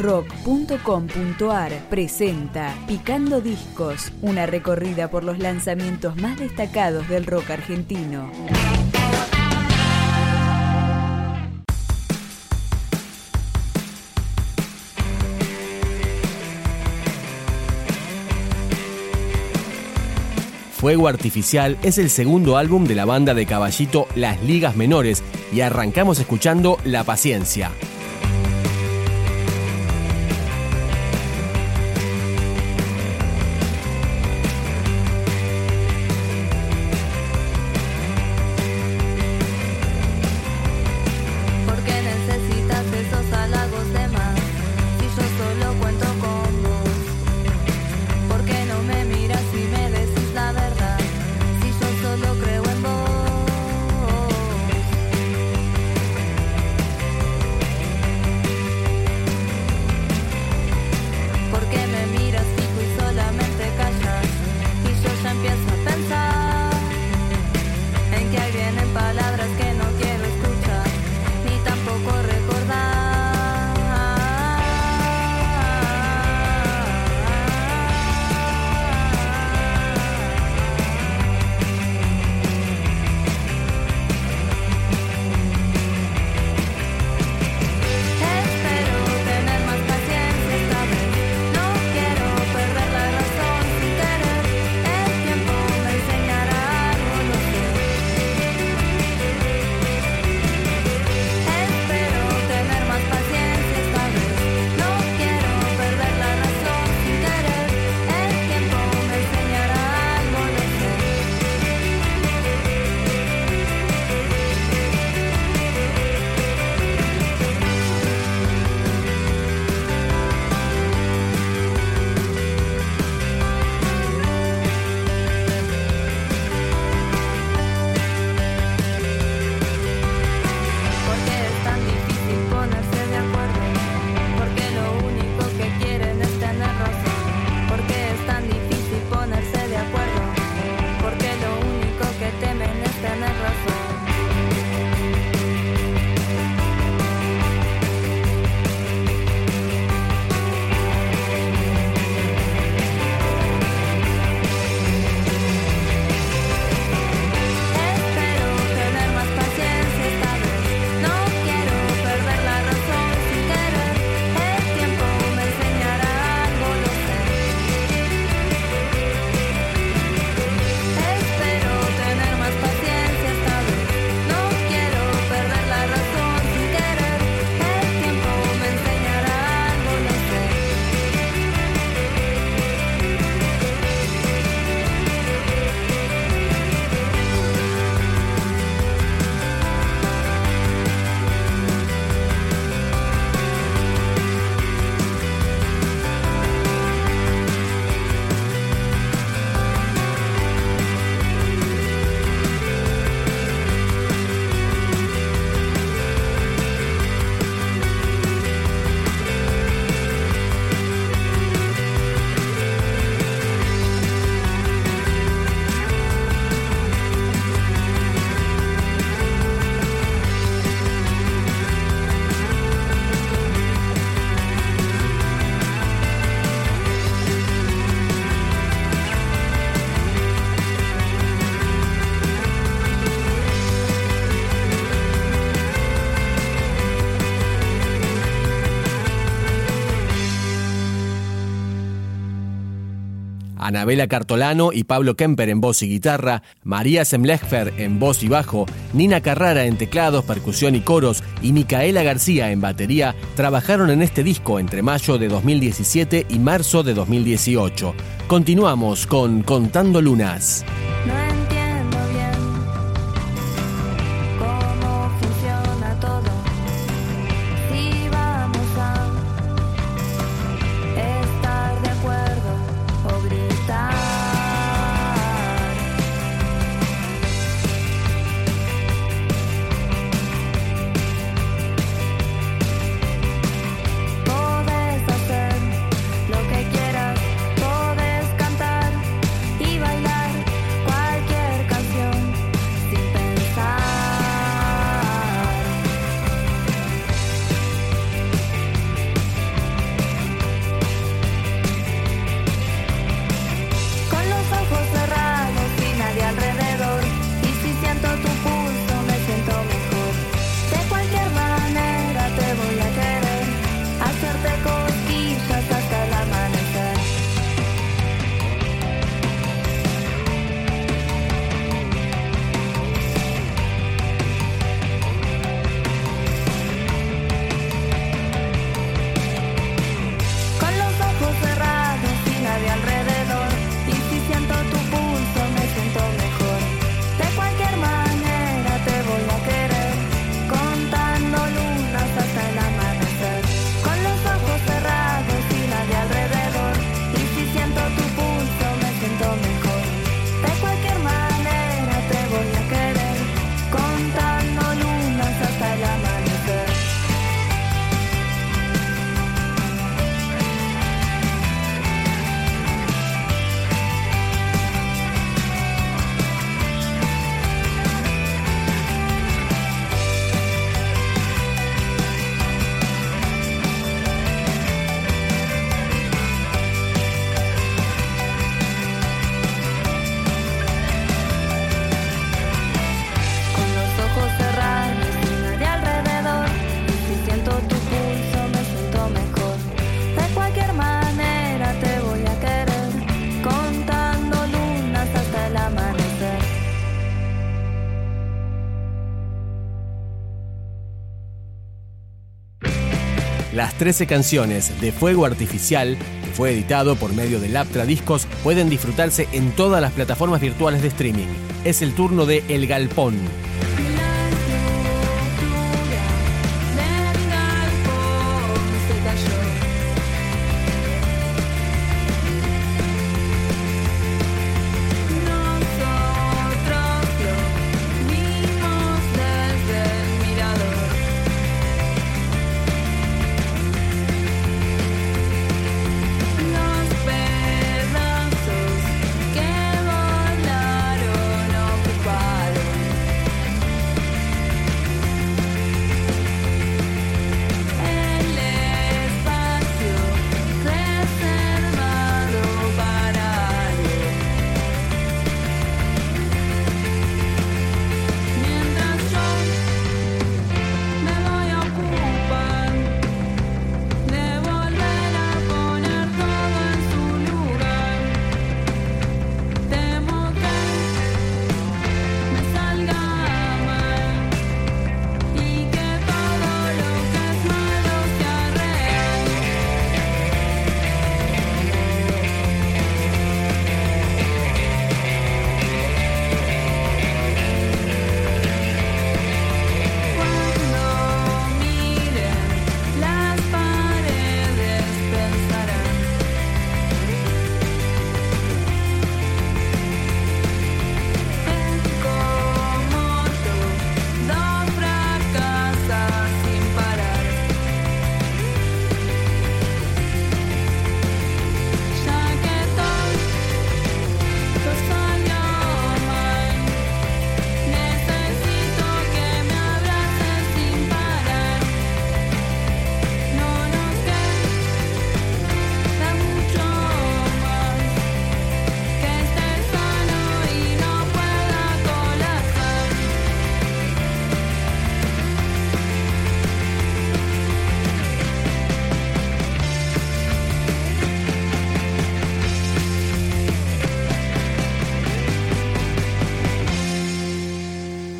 rock.com.ar presenta Picando Discos, una recorrida por los lanzamientos más destacados del rock argentino. Fuego Artificial es el segundo álbum de la banda de Caballito Las Ligas Menores y arrancamos escuchando La Paciencia. Anabela Cartolano y Pablo Kemper en voz y guitarra, María Semlechfer en voz y bajo, Nina Carrara en teclados, percusión y coros y Micaela García en batería trabajaron en este disco entre mayo de 2017 y marzo de 2018. Continuamos con Contando Lunas. Las 13 canciones de Fuego Artificial, que fue editado por medio de Laptra Discos, pueden disfrutarse en todas las plataformas virtuales de streaming. Es el turno de El Galpón.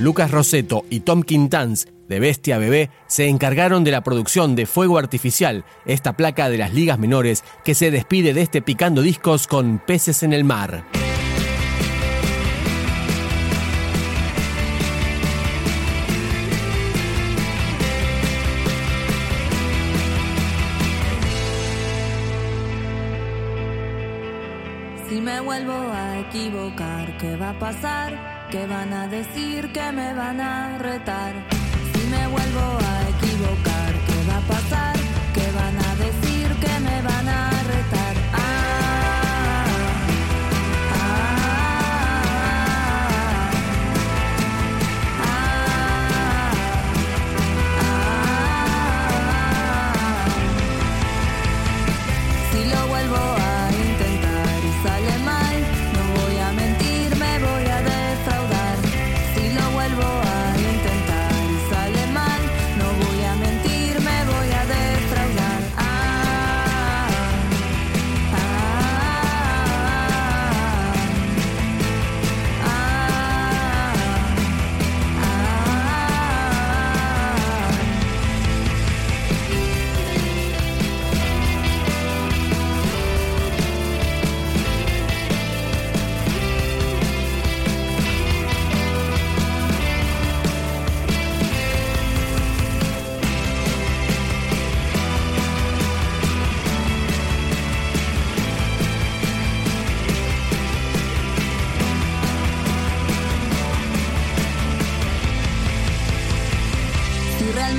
Lucas Roseto y Tom Quintans de Bestia Bebé se encargaron de la producción de Fuego Artificial, esta placa de las ligas menores que se despide de este picando discos con peces en el mar. Si me vuelvo a equivocar, ¿qué va a pasar? ¿Qué van a decir? que me van a retar? Si me vuelvo a equivocar,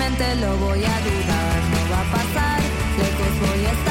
lo voy a dudar, no va a pasar, lejos voy a estar